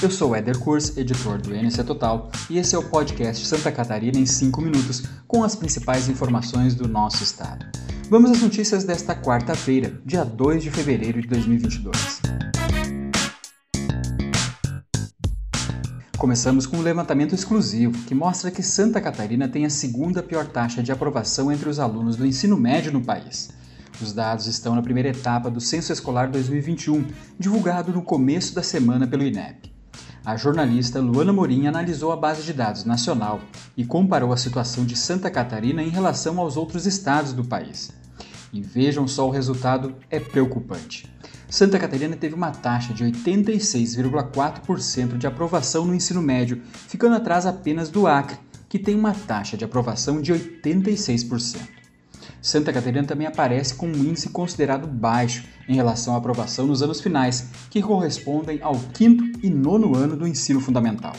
Eu sou Éder Kurs, editor do NC Total, e esse é o podcast Santa Catarina em 5 minutos, com as principais informações do nosso estado. Vamos às notícias desta quarta-feira, dia 2 de fevereiro de 2022. Começamos com um levantamento exclusivo que mostra que Santa Catarina tem a segunda pior taxa de aprovação entre os alunos do ensino médio no país. Os dados estão na primeira etapa do Censo Escolar 2021, divulgado no começo da semana pelo INEP. A jornalista Luana Morim analisou a base de dados nacional e comparou a situação de Santa Catarina em relação aos outros estados do país. E vejam só o resultado, é preocupante. Santa Catarina teve uma taxa de 86,4% de aprovação no ensino médio, ficando atrás apenas do Acre, que tem uma taxa de aprovação de 86%. Santa Catarina também aparece com um índice considerado baixo em relação à aprovação nos anos finais, que correspondem ao quinto e nono ano do ensino fundamental.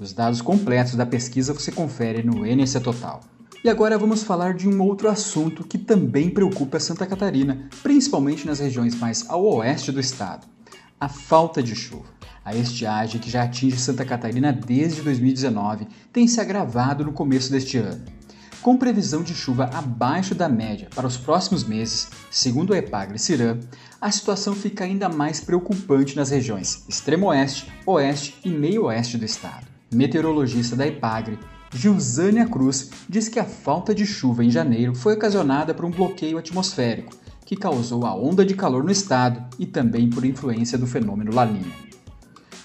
Os dados completos da pesquisa você confere no NC Total. E agora vamos falar de um outro assunto que também preocupa Santa Catarina, principalmente nas regiões mais ao oeste do estado: a falta de chuva. A estiagem que já atinge Santa Catarina desde 2019 tem se agravado no começo deste ano. Com previsão de chuva abaixo da média para os próximos meses, segundo o Epagre Cirã, a situação fica ainda mais preocupante nas regiões extremo-oeste, oeste e meio-oeste do estado. Meteorologista da Epagre, Gilzânia Cruz, diz que a falta de chuva em janeiro foi ocasionada por um bloqueio atmosférico, que causou a onda de calor no estado e também por influência do fenômeno La Niña.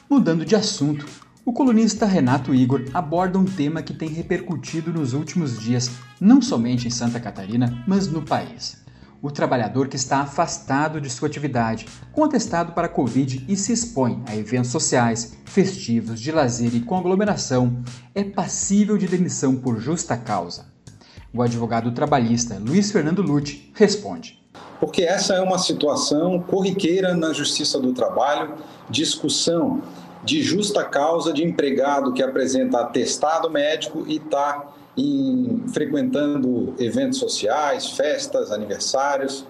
Mudando de assunto, o colunista Renato Igor aborda um tema que tem repercutido nos últimos dias, não somente em Santa Catarina, mas no país. O trabalhador que está afastado de sua atividade, com atestado para Covid e se expõe a eventos sociais, festivos, de lazer e com aglomeração, é passível de demissão por justa causa. O advogado trabalhista Luiz Fernando Lute responde. Porque essa é uma situação corriqueira na Justiça do Trabalho, discussão de justa causa de empregado que apresenta atestado médico e está frequentando eventos sociais, festas, aniversários.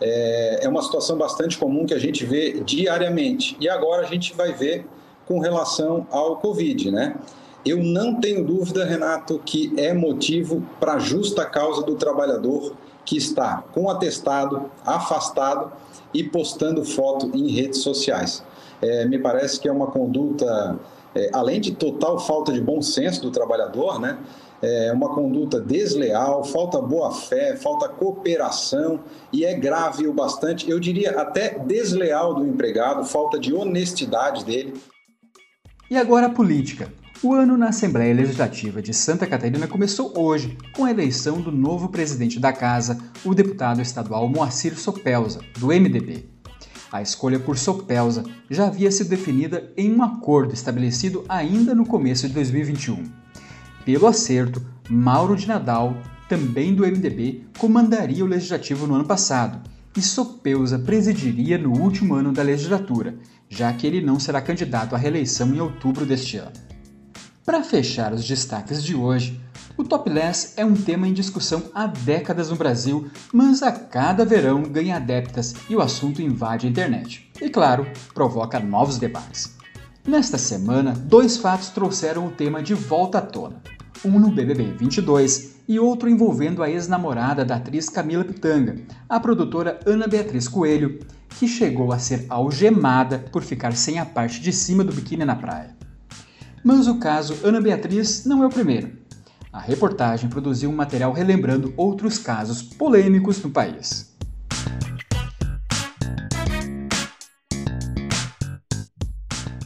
É, é uma situação bastante comum que a gente vê diariamente. E agora a gente vai ver com relação ao Covid, né? Eu não tenho dúvida, Renato, que é motivo para justa causa do trabalhador que está com atestado, afastado e postando foto em redes sociais é, me parece que é uma conduta, é, além de total falta de bom senso do trabalhador, né? É uma conduta desleal, falta boa fé, falta cooperação e é grave o bastante, eu diria até desleal do empregado, falta de honestidade dele. E agora a política. O ano na Assembleia Legislativa de Santa Catarina começou hoje, com a eleição do novo presidente da casa, o deputado estadual Moacir Sopelza, do MDB. A escolha por Sopelza já havia sido definida em um acordo estabelecido ainda no começo de 2021. Pelo acerto, Mauro de Nadal, também do MDB, comandaria o legislativo no ano passado e Sopelza presidiria no último ano da legislatura, já que ele não será candidato à reeleição em outubro deste ano. Para fechar os destaques de hoje, o topless é um tema em discussão há décadas no Brasil, mas a cada verão ganha adeptas e o assunto invade a internet. E claro, provoca novos debates. Nesta semana, dois fatos trouxeram o tema de volta à tona. Um no BBB 22 e outro envolvendo a ex-namorada da atriz Camila Pitanga, a produtora Ana Beatriz Coelho, que chegou a ser algemada por ficar sem a parte de cima do biquíni na praia. Mas o caso Ana Beatriz não é o primeiro. A reportagem produziu um material relembrando outros casos polêmicos no país.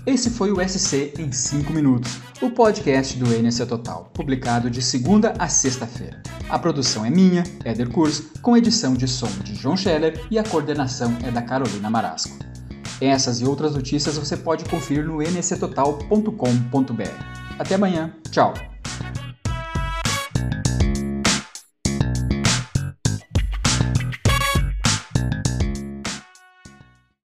Esse foi o SC em 5 minutos, o podcast do NC Total, publicado de segunda a sexta-feira. A produção é minha, Éder Kurs, com edição de som de João Scheller e a coordenação é da Carolina Marasco. Essas e outras notícias você pode conferir no nctotal.com.br. Até amanhã, tchau!